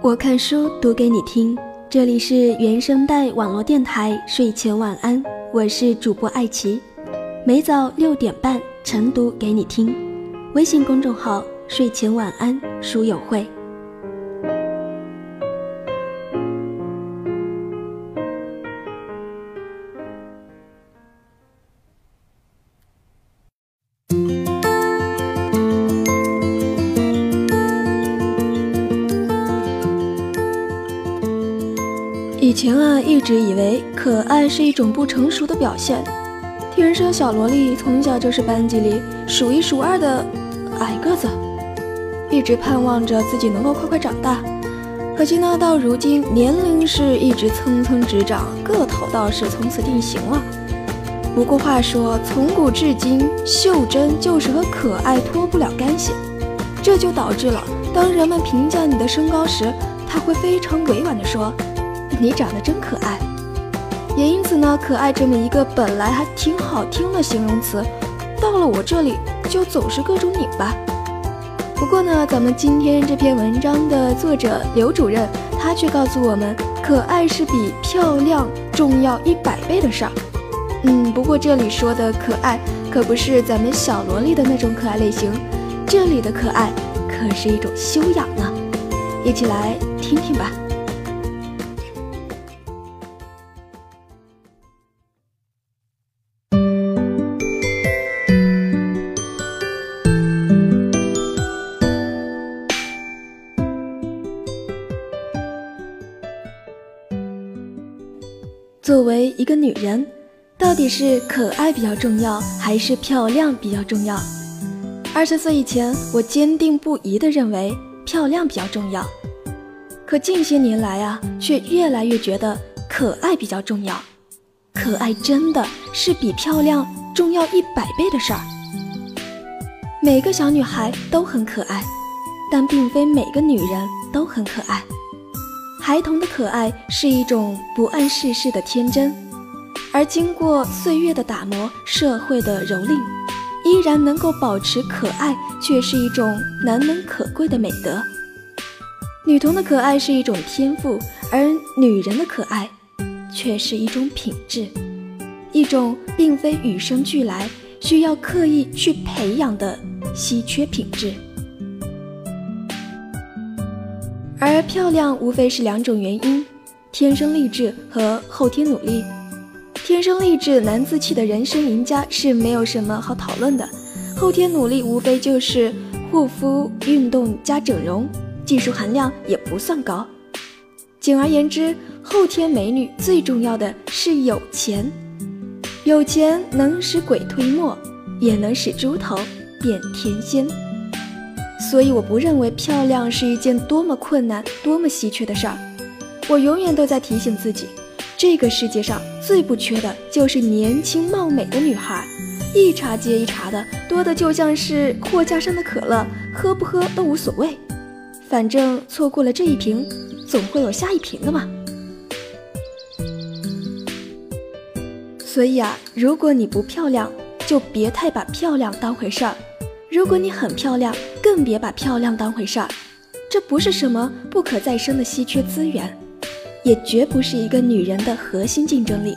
我看书读给你听，这里是原声带网络电台睡前晚安，我是主播艾琪，每早六点半晨读给你听，微信公众号睡前晚安书友会。以前啊，一直以为可爱是一种不成熟的表现。天生小萝莉从小就是班级里数一数二的矮个子，一直盼望着自己能够快快长大。可惜呢，到如今年龄是一直蹭蹭直长，个头倒是从此定型了。不过话说，从古至今，袖珍就是和可爱脱不了干系，这就导致了当人们评价你的身高时，他会非常委婉地说。你长得真可爱，也因此呢，可爱这么一个本来还挺好听的形容词，到了我这里就总是各种拧巴。不过呢，咱们今天这篇文章的作者刘主任，他却告诉我们，可爱是比漂亮重要一百倍的事儿。嗯，不过这里说的可爱，可不是咱们小萝莉的那种可爱类型，这里的可爱可是一种修养呢。一起来听听吧。作为一个女人，到底是可爱比较重要，还是漂亮比较重要？二十岁以前，我坚定不移地认为漂亮比较重要。可近些年来啊，却越来越觉得可爱比较重要。可爱真的是比漂亮重要一百倍的事儿。每个小女孩都很可爱，但并非每个女人都很可爱。孩童的可爱是一种不谙世事的天真，而经过岁月的打磨、社会的蹂躏，依然能够保持可爱，却是一种难能可贵的美德。女童的可爱是一种天赋，而女人的可爱却是一种品质，一种并非与生俱来、需要刻意去培养的稀缺品质。而漂亮无非是两种原因：天生丽质和后天努力。天生丽质难自弃的人生赢家是没有什么好讨论的，后天努力无非就是护肤、运动加整容，技术含量也不算高。简而言之，后天美女最重要的是有钱，有钱能使鬼推磨，也能使猪头变天仙。所以我不认为漂亮是一件多么困难、多么稀缺的事儿。我永远都在提醒自己，这个世界上最不缺的就是年轻貌美的女孩，一茬接一茬的，多的就像是货架上的可乐，喝不喝都无所谓，反正错过了这一瓶，总会有下一瓶的嘛。所以啊，如果你不漂亮，就别太把漂亮当回事儿。如果你很漂亮，更别把漂亮当回事儿。这不是什么不可再生的稀缺资源，也绝不是一个女人的核心竞争力。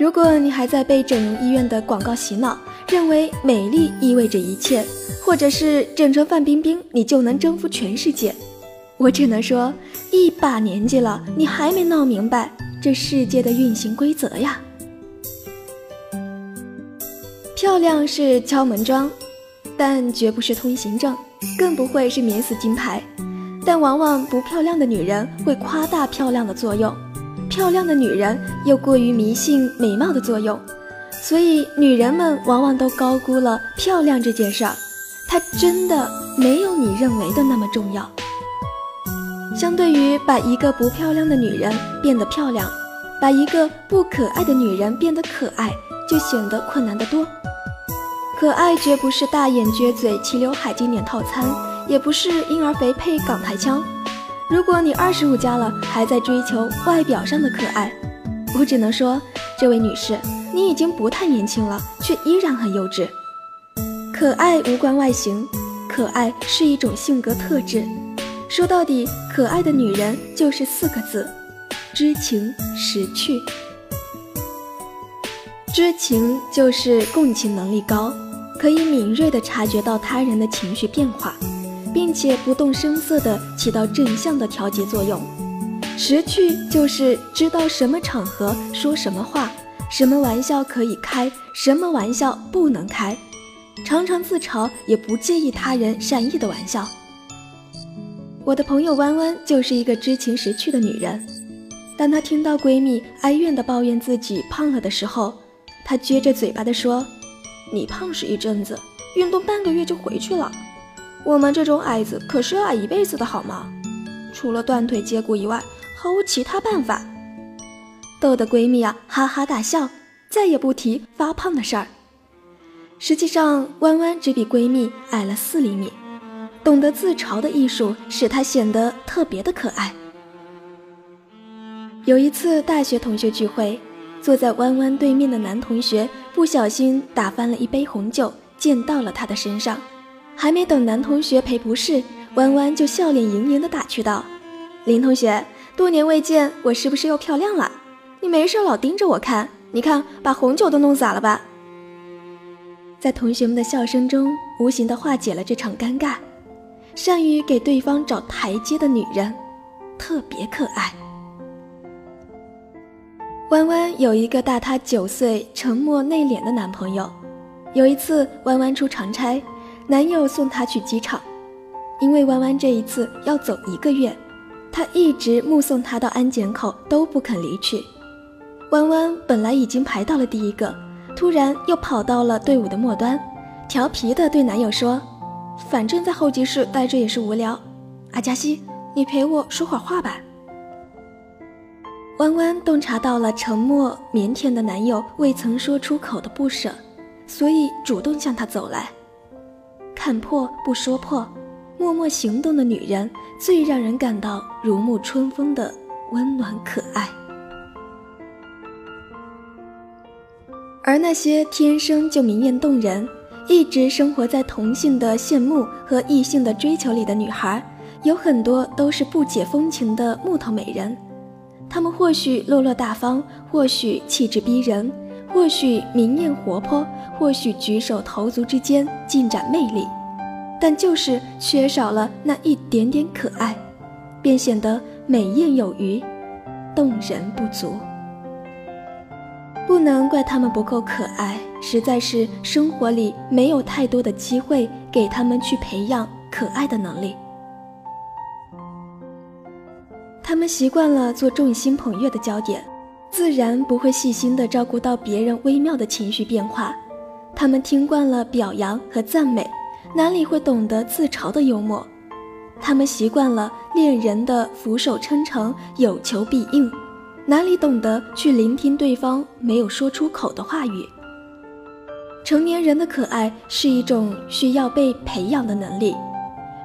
如果你还在被整容医院的广告洗脑，认为美丽意味着一切，或者是整成范冰冰你就能征服全世界，我只能说，一把年纪了，你还没闹明白这世界的运行规则呀。漂亮是敲门砖。但绝不是通行证，更不会是免死金牌。但往往不漂亮的女人会夸大漂亮的作用，漂亮的女人又过于迷信美貌的作用，所以女人们往往都高估了漂亮这件事儿。它真的没有你认为的那么重要。相对于把一个不漂亮的女人变得漂亮，把一个不可爱的女人变得可爱，就显得困难得多。可爱绝不是大眼撅嘴、齐刘海经典套餐，也不是婴儿肥配港台腔。如果你二十五加了，还在追求外表上的可爱，我只能说，这位女士，你已经不太年轻了，却依然很幼稚。可爱无关外形，可爱是一种性格特质。说到底，可爱的女人就是四个字：知情识趣。知情就是共情能力高，可以敏锐地察觉到他人的情绪变化，并且不动声色地起到正向的调节作用。识趣就是知道什么场合说什么话，什么玩笑可以开，什么玩笑不能开，常常自嘲也不介意他人善意的玩笑。我的朋友弯弯就是一个知情识趣的女人。当她听到闺蜜哀怨地抱怨自己胖了的时候，她撅着嘴巴地说：“你胖是一阵子，运动半个月就回去了。我们这种矮子可是要矮一辈子的好吗？除了断腿接骨以外。”毫无其他办法，逗得闺蜜啊哈哈大笑，再也不提发胖的事儿。实际上，弯弯只比闺蜜矮了四厘米，懂得自嘲的艺术使她显得特别的可爱。有一次大学同学聚会，坐在弯弯对面的男同学不小心打翻了一杯红酒，溅到了她的身上。还没等男同学赔不是，弯弯就笑脸盈盈的打趣道：“林同学。”多年未见，我是不是又漂亮了？你没事老盯着我看，你看把红酒都弄洒了吧？在同学们的笑声中，无形的化解了这场尴尬。善于给对方找台阶的女人，特别可爱。弯弯有一个大她九岁、沉默内敛的男朋友。有一次，弯弯出长差，男友送她去机场，因为弯弯这一次要走一个月。他一直目送她到安检口都不肯离去。弯弯本来已经排到了第一个，突然又跑到了队伍的末端，调皮地对男友说：“反正在候机室待着也是无聊，阿加西，你陪我说会儿话吧。”弯弯洞察到了沉默腼腆的男友未曾说出口的不舍，所以主动向他走来。看破不说破。默默行动的女人最让人感到如沐春风的温暖可爱，而那些天生就明艳动人、一直生活在同性的羡慕和异性的追求里的女孩，有很多都是不解风情的木头美人。他们或许落落大方，或许气质逼人，或许明艳活泼，或许举手投足之间尽展魅力。但就是缺少了那一点点可爱，便显得美艳有余，动人不足。不能怪他们不够可爱，实在是生活里没有太多的机会给他们去培养可爱的能力。他们习惯了做众星捧月的焦点，自然不会细心的照顾到别人微妙的情绪变化。他们听惯了表扬和赞美。哪里会懂得自嘲的幽默？他们习惯了恋人的俯首称臣、有求必应，哪里懂得去聆听对方没有说出口的话语？成年人的可爱是一种需要被培养的能力，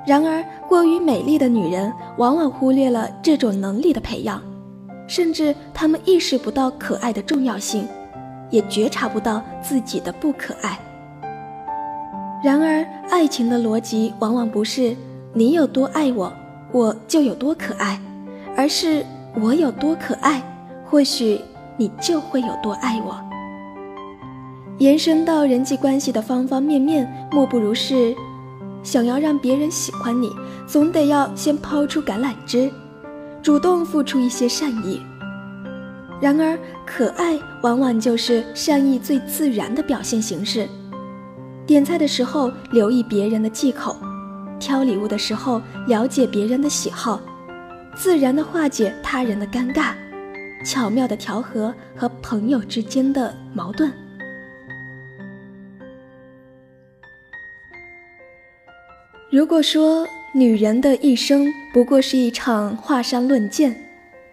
然而过于美丽的女人往往忽略了这种能力的培养，甚至她们意识不到可爱的重要性，也觉察不到自己的不可爱。然而，爱情的逻辑往往不是你有多爱我，我就有多可爱，而是我有多可爱，或许你就会有多爱我。延伸到人际关系的方方面面，莫不如是想要让别人喜欢你，总得要先抛出橄榄枝，主动付出一些善意。然而，可爱往往就是善意最自然的表现形式。点菜的时候留意别人的忌口，挑礼物的时候了解别人的喜好，自然的化解他人的尴尬，巧妙的调和和朋友之间的矛盾。如果说女人的一生不过是一场华山论剑，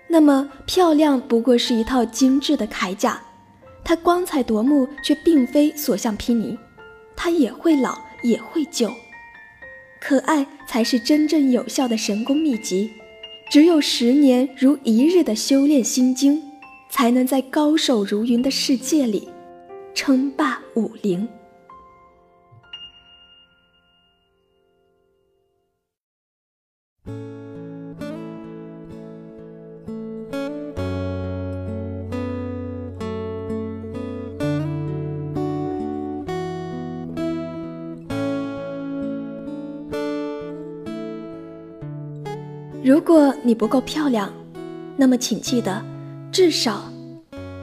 那么漂亮不过是一套精致的铠甲，它光彩夺目，却并非所向披靡。它也会老，也会旧，可爱才是真正有效的神功秘籍。只有十年如一日的修炼心经，才能在高手如云的世界里称霸武林。如果你不够漂亮，那么请记得，至少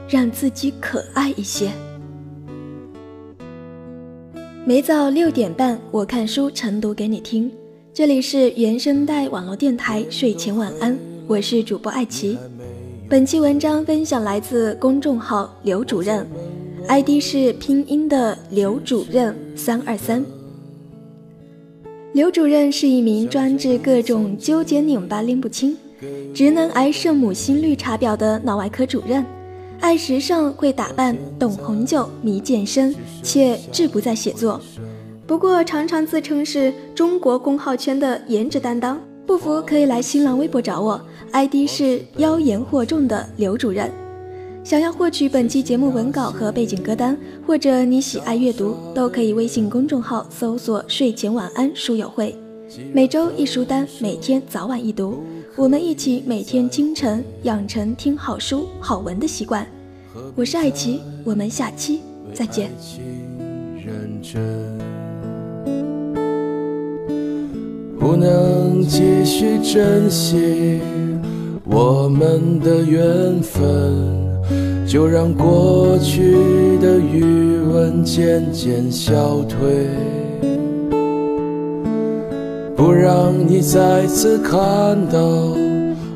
让自己可爱一些。每早六点半，我看书晨读给你听。这里是原声带网络电台睡前晚安，我是主播艾琪。本期文章分享来自公众号刘主任，ID 是拼音的刘主任三二三。刘主任是一名专治各种纠结拧巴拎不清、直男癌圣母心绿茶婊的脑外科主任，爱时尚，会打扮，懂红酒，迷健身，却志不在写作。不过常常自称是中国公号圈的颜值担当，不服可以来新浪微博找我，ID 是妖言惑众的刘主任。想要获取本期节目文稿和背景歌单，或者你喜爱阅读，都可以微信公众号搜索“睡前晚安书友会”，每周一书单，每天早晚一读，我们一起每天清晨养成听好书好文的习惯。我是艾琪，我们下期再见。不能继续珍惜我们的缘分。就让过去的余温渐渐消退，不让你再次看到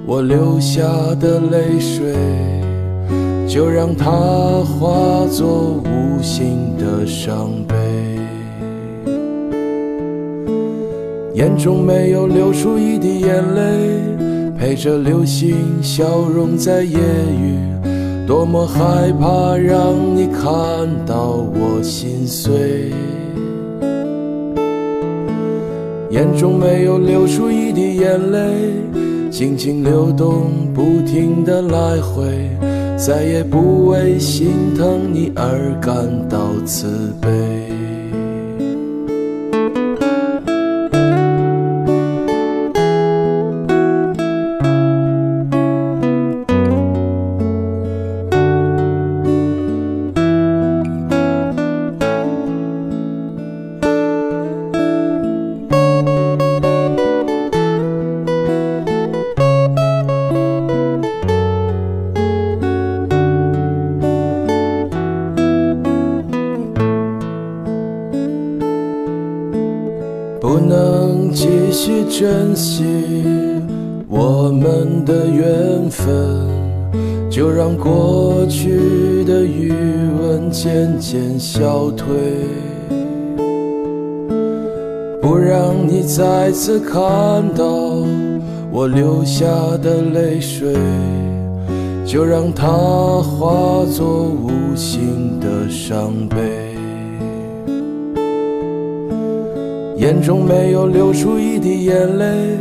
我流下的泪水，就让它化作无形的伤悲。眼中没有流出一滴眼泪，陪着流星消融在夜雨。多么害怕让你看到我心碎，眼中没有流出一滴眼泪，静静流动，不停的来回，再也不为心疼你而感到慈悲。先消退，不让你再次看到我流下的泪水，就让它化作无形的伤悲。眼中没有流出一滴眼泪，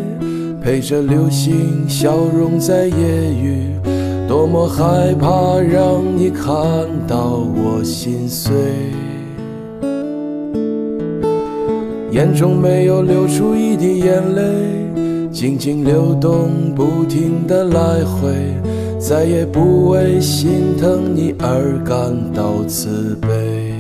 陪着流星消融在夜雨。多么害怕让你看到我心碎。眼中没有流出一滴眼泪，静静流动，不停的来回，再也不为心疼你而感到自卑。